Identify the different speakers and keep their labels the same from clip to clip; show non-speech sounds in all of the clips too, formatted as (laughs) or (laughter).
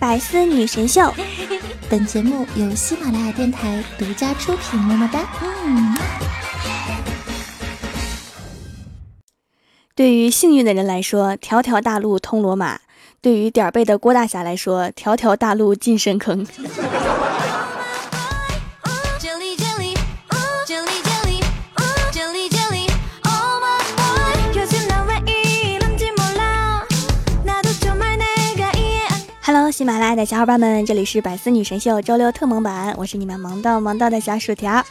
Speaker 1: 百思女神秀，
Speaker 2: 本节目由喜马拉雅电台独家出品。么么哒。嗯。
Speaker 1: 对于幸运的人来说，条条大路通罗马；对于点儿背的郭大侠来说，条条大路进深坑。喜马拉雅的小伙伴们，这里是百思女神秀周六特萌版，我是你们萌到萌到的小薯条。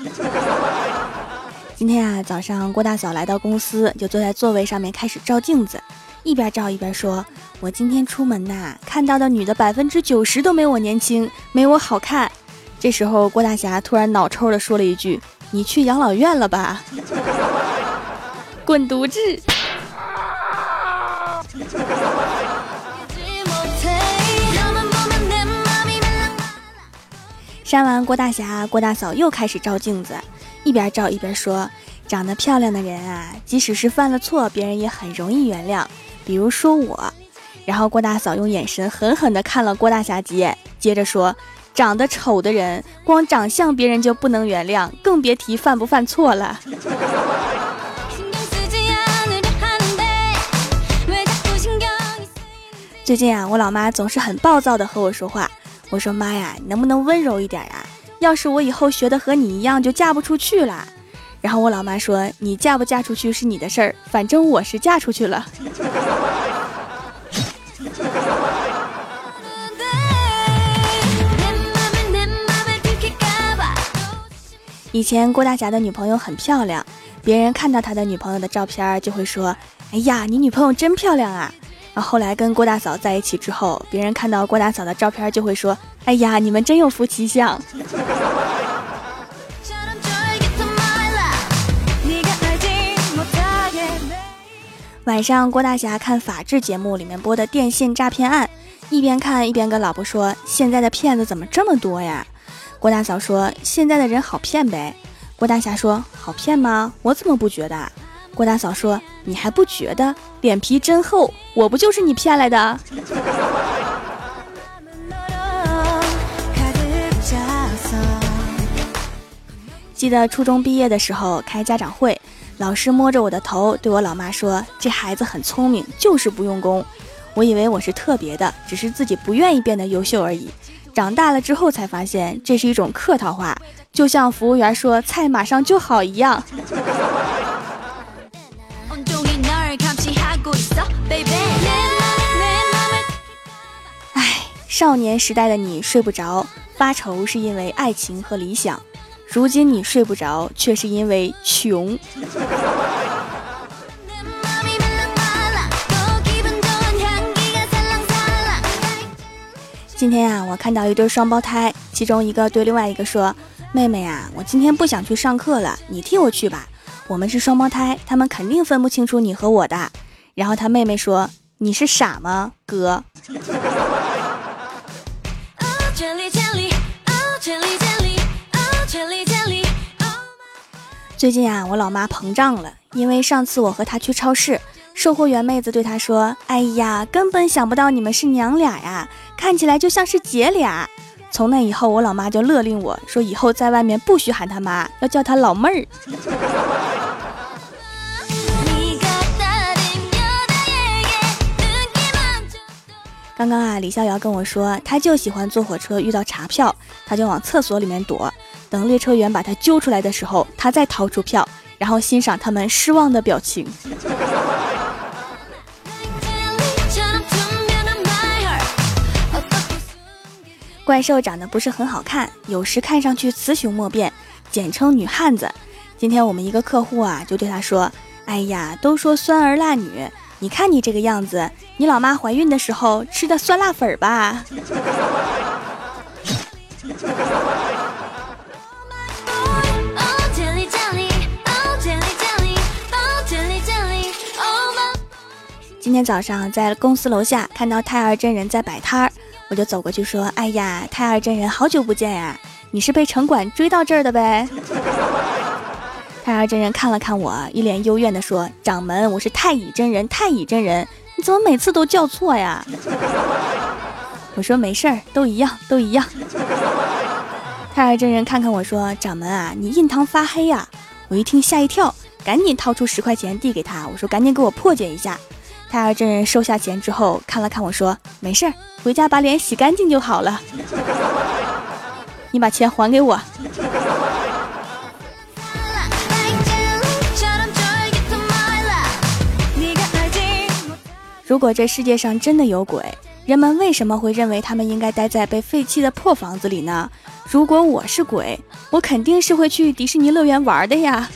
Speaker 1: (laughs) 今天啊，早上郭大嫂来到公司，就坐在座位上面开始照镜子，一边照一边说：“我今天出门呐，看到的女的百分之九十都没我年轻，没我好看。”这时候郭大侠突然脑抽的说了一句：“你去养老院了吧？” (laughs) 滚犊子！删完郭大侠，郭大嫂又开始照镜子，一边照一边说：“长得漂亮的人啊，即使是犯了错，别人也很容易原谅。比如说我。”然后郭大嫂用眼神狠狠地看了郭大侠几眼，接着说：“长得丑的人，光长相别人就不能原谅，更别提犯不犯错了。”最近啊，我老妈总是很暴躁的和我说话。我说妈呀，你能不能温柔一点呀？要是我以后学的和你一样，就嫁不出去了。然后我老妈说，你嫁不嫁出去是你的事儿，反正我是嫁出去了。(laughs) 以前郭大侠的女朋友很漂亮，别人看到他的女朋友的照片就会说：“哎呀，你女朋友真漂亮啊。”后来跟郭大嫂在一起之后，别人看到郭大嫂的照片就会说：“哎呀，你们真有夫妻相。(laughs) ”晚上，郭大侠看法制节目里面播的电信诈骗案，一边看一边跟老婆说：“现在的骗子怎么这么多呀？”郭大嫂说：“现在的人好骗呗。”郭大侠说：“好骗吗？我怎么不觉得？”郭大嫂说：“你还不觉得？脸皮真厚，我不就是你骗来的？” (laughs) 记得初中毕业的时候开家长会，老师摸着我的头对我老妈说：“这孩子很聪明，就是不用功。”我以为我是特别的，只是自己不愿意变得优秀而已。长大了之后才发现，这是一种客套话，就像服务员说“菜马上就好”一样。(laughs) 少年时代的你睡不着，发愁是因为爱情和理想；如今你睡不着，却是因为穷。今天啊，我看到一对双胞胎，其中一个对另外一个说：“妹妹呀，我今天不想去上课了，你替我去吧。我们是双胞胎，他们肯定分不清楚你和我的。”然后他妹妹说：“你是傻吗，哥？”最近啊，我老妈膨胀了，因为上次我和她去超市，售货员妹子对她说：“哎呀，根本想不到你们是娘俩呀，看起来就像是姐俩。”从那以后，我老妈就勒令我说：“以后在外面不许喊她妈，(laughs) 要叫她老妹儿。”刚刚啊，李逍遥跟我说，他就喜欢坐火车遇到查票，他就往厕所里面躲。等列车员把他揪出来的时候，他再掏出票，然后欣赏他们失望的表情。(laughs) 怪兽长得不是很好看，有时看上去雌雄莫辨，简称女汉子。今天我们一个客户啊，就对他说：“哎呀，都说酸儿辣女，你看你这个样子，你老妈怀孕的时候吃的酸辣粉吧。(laughs) ”今天早上在公司楼下看到太二真人在摆摊儿，我就走过去说：“哎呀，太二真人，好久不见呀！你是被城管追到这儿的呗？” (laughs) 太二真人看了看我，一脸幽怨地说：“掌门，我是太乙真人，太乙真人，你怎么每次都叫错呀？” (laughs) 我说没事儿，都一样，都一样。(laughs) 太二真人看看我说：“掌门啊，你印堂发黑呀！”我一听吓一跳，赶紧掏出十块钱递给他，我说：“赶紧给我破解一下。”太二真人收下钱之后看了看我说：“没事儿，回家把脸洗干净就好了。你把钱还给我。”如果这世界上真的有鬼，人们为什么会认为他们应该待在被废弃的破房子里呢？如果我是鬼，我肯定是会去迪士尼乐园玩的呀。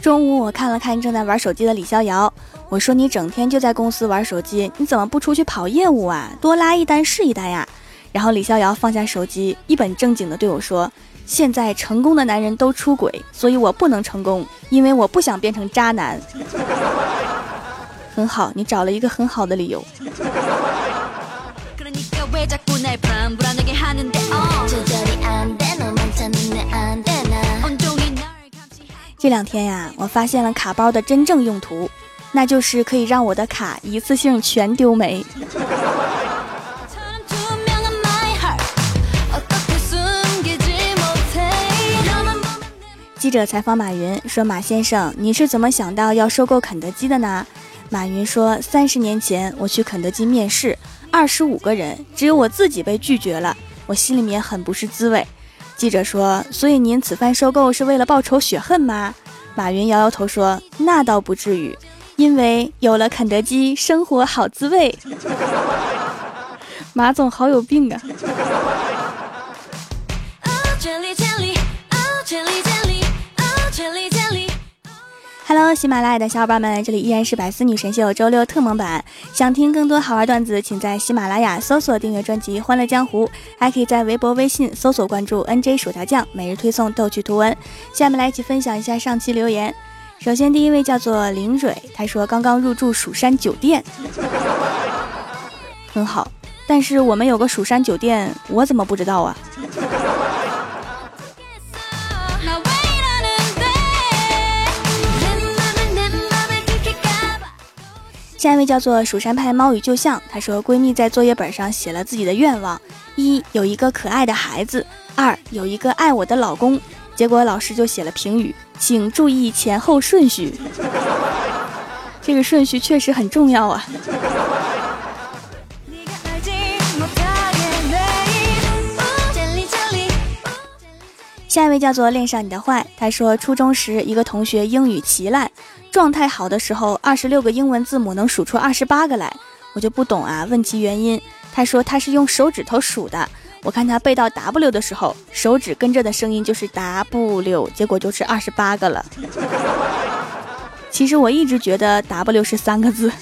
Speaker 1: 中午我看了看正在玩手机的李逍遥，我说你整天就在公司玩手机，你怎么不出去跑业务啊？多拉一单是一单呀。然后李逍遥放下手机，一本正经的对我说：“现在成功的男人都出轨，所以我不能成功，因为我不想变成渣男。” (laughs) 很好，你找了一个很好的理由。这两天呀，我发现了卡包的真正用途，那就是可以让我的卡一次性全丢没。记者采访马云说：“马先生，你是怎么想到要收购肯德基的呢？”马云说：“三十年前我去肯德基面试，二十五个人，只有我自己被拒绝了，我心里面很不是滋味。”记者说：“所以您此番收购是为了报仇雪恨吗？”马云摇摇头说：“那倒不至于，因为有了肯德基，生活好滋味。”马总好有病啊！Hello，喜马拉雅的小伙伴们，这里依然是百思女神秀周六特蒙版。想听更多好玩段子，请在喜马拉雅搜索订阅专辑《欢乐江湖》，还可以在微博、微信搜索关注 NJ 薯条酱，每日推送逗趣图文。下面来一起分享一下上期留言。首先，第一位叫做林蕊，他说刚刚入住蜀山酒店，很好。但是我们有个蜀山酒店，我怎么不知道啊？下一位叫做蜀山派猫与旧相，她说闺蜜在作业本上写了自己的愿望：一有一个可爱的孩子，二有一个爱我的老公。结果老师就写了评语，请注意前后顺序。(laughs) 这个顺序确实很重要啊。下一位叫做恋上你的坏，他说初中时一个同学英语奇烂。状态好的时候，二十六个英文字母能数出二十八个来，我就不懂啊。问其原因，他说他是用手指头数的。我看他背到 W 的时候，手指跟着的声音就是 W，结果就是二十八个了。其实我一直觉得 W 是三个字。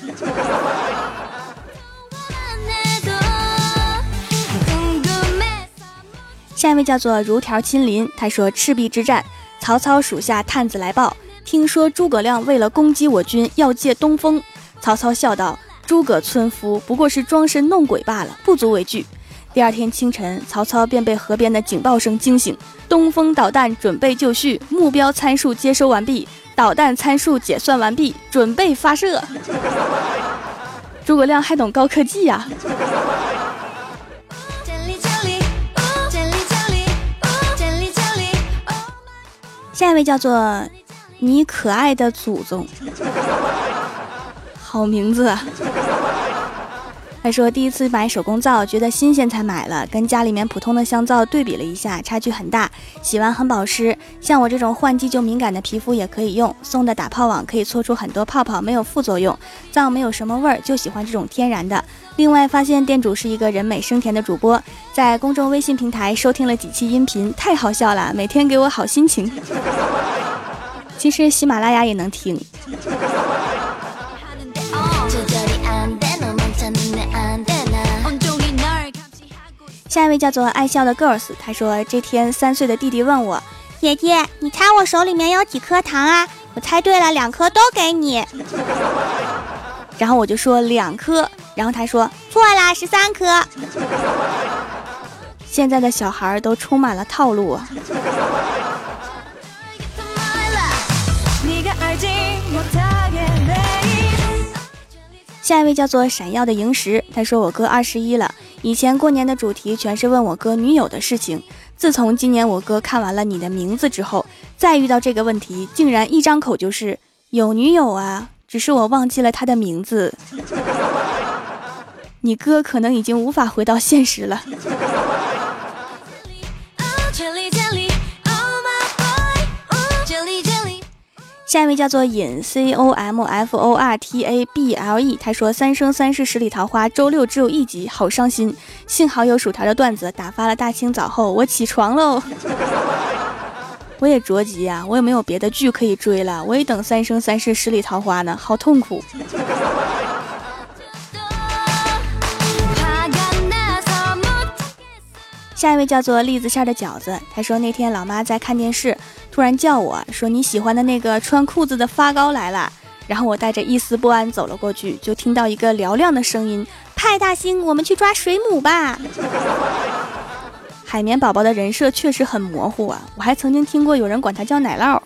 Speaker 1: 下一位叫做如条亲临，他说赤壁之战，曹操属下探子来报。听说诸葛亮为了攻击我军，要借东风。曹操笑道：“诸葛村夫不过是装神弄鬼罢了，不足为惧。”第二天清晨，曹操便被河边的警报声惊醒。东风导弹准备就绪，目标参数接收完毕，导弹参数解算完毕，准备发射。诸葛亮还懂高科技呀！下一位叫做。你可爱的祖宗，好名字。他说第一次买手工皂，觉得新鲜才买了，跟家里面普通的香皂对比了一下，差距很大。洗完很保湿，像我这种换季就敏感的皮肤也可以用。送的打泡网可以搓出很多泡泡，没有副作用。皂没有什么味儿，就喜欢这种天然的。另外发现店主是一个人美声甜的主播，在公众微信平台收听了几期音频，太好笑了，每天给我好心情。其实喜马拉雅也能听。下一位叫做爱笑的 girls，他说这天三岁的弟弟问我：“姐姐，你猜我手里面有几颗糖啊？”我猜对了，两颗都给你。然后我就说两颗，然后他说错啦，十三颗。现在的小孩都充满了套路啊下一位叫做闪耀的萤石，他说我哥二十一了，以前过年的主题全是问我哥女友的事情，自从今年我哥看完了你的名字之后，再遇到这个问题，竟然一张口就是有女友啊，只是我忘记了他的名字。你哥可能已经无法回到现实了。下一位叫做尹 C O M F O R T A B L E，他说《三生三世十里桃花》周六只有一集，好伤心。幸好有薯条的段子打发了大清早后，我起床喽。(laughs) 我也着急呀，我也没有别的剧可以追了，我也等《三生三世十里桃花》呢，好痛苦。下一位叫做栗子馅的饺子，他说那天老妈在看电视，突然叫我说你喜欢的那个穿裤子的发糕来了，然后我带着一丝不安走了过去，就听到一个嘹亮的声音：派大星，我们去抓水母吧！(laughs) 海绵宝宝的人设确实很模糊啊，我还曾经听过有人管他叫奶酪。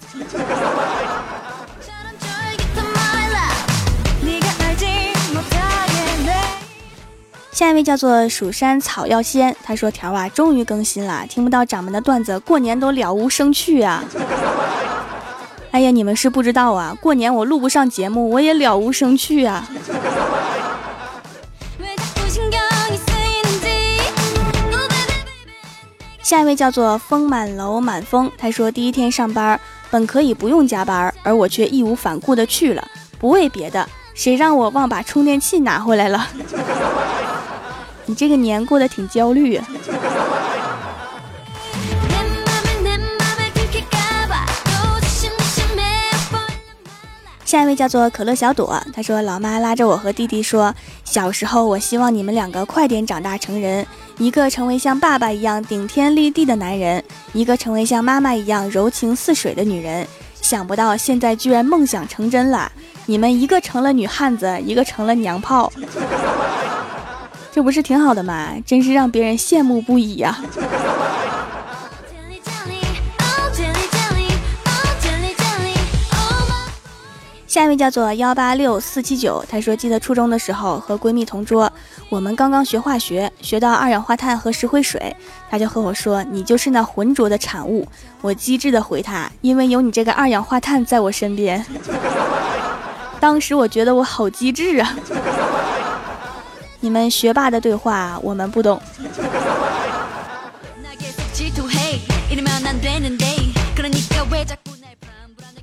Speaker 1: 下一位叫做蜀山草药仙，他说：“条啊，终于更新了，听不到掌门的段子，过年都了无生趣啊！哎呀，你们是不知道啊，过年我录不上节目，我也了无生趣啊！”下一位叫做风满楼满风，他说：“第一天上班，本可以不用加班，而我却义无反顾的去了，不为别的，谁让我忘把充电器拿回来了。”你这个年过得挺焦虑。下一位叫做可乐小朵，他说：“老妈拉着我和弟弟说，小时候我希望你们两个快点长大成人，一个成为像爸爸一样顶天立地的男人，一个成为像妈妈一样柔情似水的女人。想不到现在居然梦想成真了，你们一个成了女汉子，一个成了娘炮。”这不是挺好的吗？真是让别人羡慕不已呀！下一位叫做幺八六四七九，他说：“记得初中的时候和闺蜜同桌，我们刚刚学化学，学到二氧化碳和石灰水，他就和我说：‘你就是那浑浊的产物。’我机智的回他：‘因为有你这个二氧化碳在我身边。(laughs) ’当时我觉得我好机智啊！”你们学霸的对话我们不懂。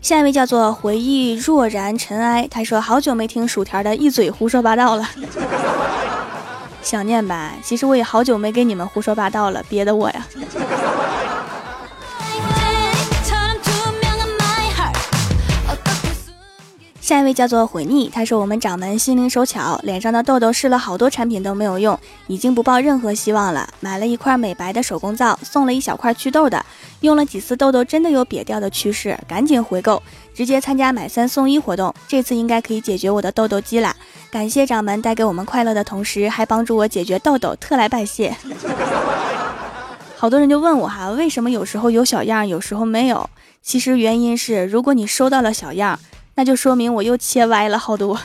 Speaker 1: 下一位叫做回忆若然尘埃，他说好久没听薯条的一嘴胡说八道了，想念吧？其实我也好久没给你们胡说八道了，憋得我呀。下一位叫做毁逆，他说我们掌门心灵手巧，脸上的痘痘试了好多产品都没有用，已经不抱任何希望了。买了一块美白的手工皂，送了一小块祛痘的，用了几次痘痘真的有瘪掉的趋势，赶紧回购，直接参加买三送一活动，这次应该可以解决我的痘痘肌啦！感谢掌门带给我们快乐的同时，还帮助我解决痘痘，特来拜谢。好多人就问我哈，为什么有时候有小样，有时候没有？其实原因是，如果你收到了小样。那就说明我又切歪了好多。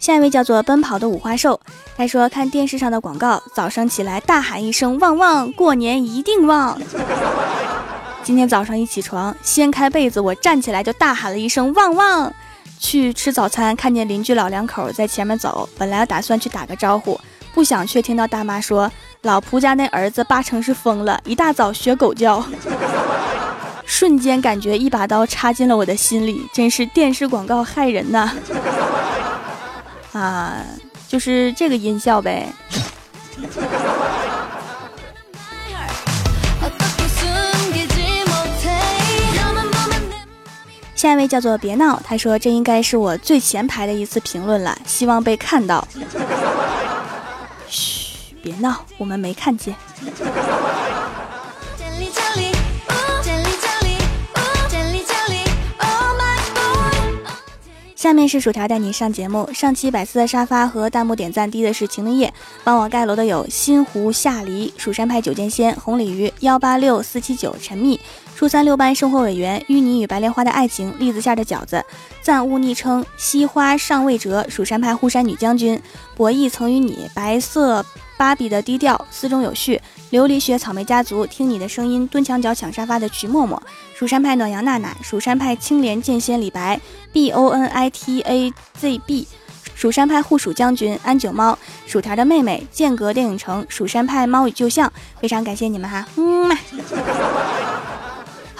Speaker 1: 下一位叫做奔跑的五花兽，他说看电视上的广告，早上起来大喊一声旺旺，过年一定旺。(laughs) 今天早上一起床，掀开被子，我站起来就大喊了一声旺旺。去吃早餐，看见邻居老两口在前面走，本来打算去打个招呼，不想却听到大妈说。老蒲家那儿子八成是疯了，一大早学狗叫，(laughs) 瞬间感觉一把刀插进了我的心里，真是电视广告害人呐！啊，就是这个音效呗。下一位叫做别闹，他说这应该是我最前排的一次评论了，希望被看到。别闹，我们没看见。下面是薯条带你上节目。上期百思的沙发和弹幕点赞低的是晴灵叶，帮我盖楼的有新湖夏梨、蜀山派九剑仙、红鲤鱼幺八六四七九、陈蜜、初三六班生活委员、芋泥与白莲花的爱情、栗子馅的饺子、暂勿昵称西花尚未折、蜀山派护山女将军、博弈曾与你、白色芭比的低调、思中有序、琉璃雪草莓家族、听你的声音、蹲墙角抢沙发的徐默默、蜀山派暖阳娜娜、蜀山派青莲剑仙李白。b o n i t a z b，蜀山派护蜀将军安九猫，薯条的妹妹剑阁电影城，蜀山派猫与旧相，非常感谢你们哈，嗯。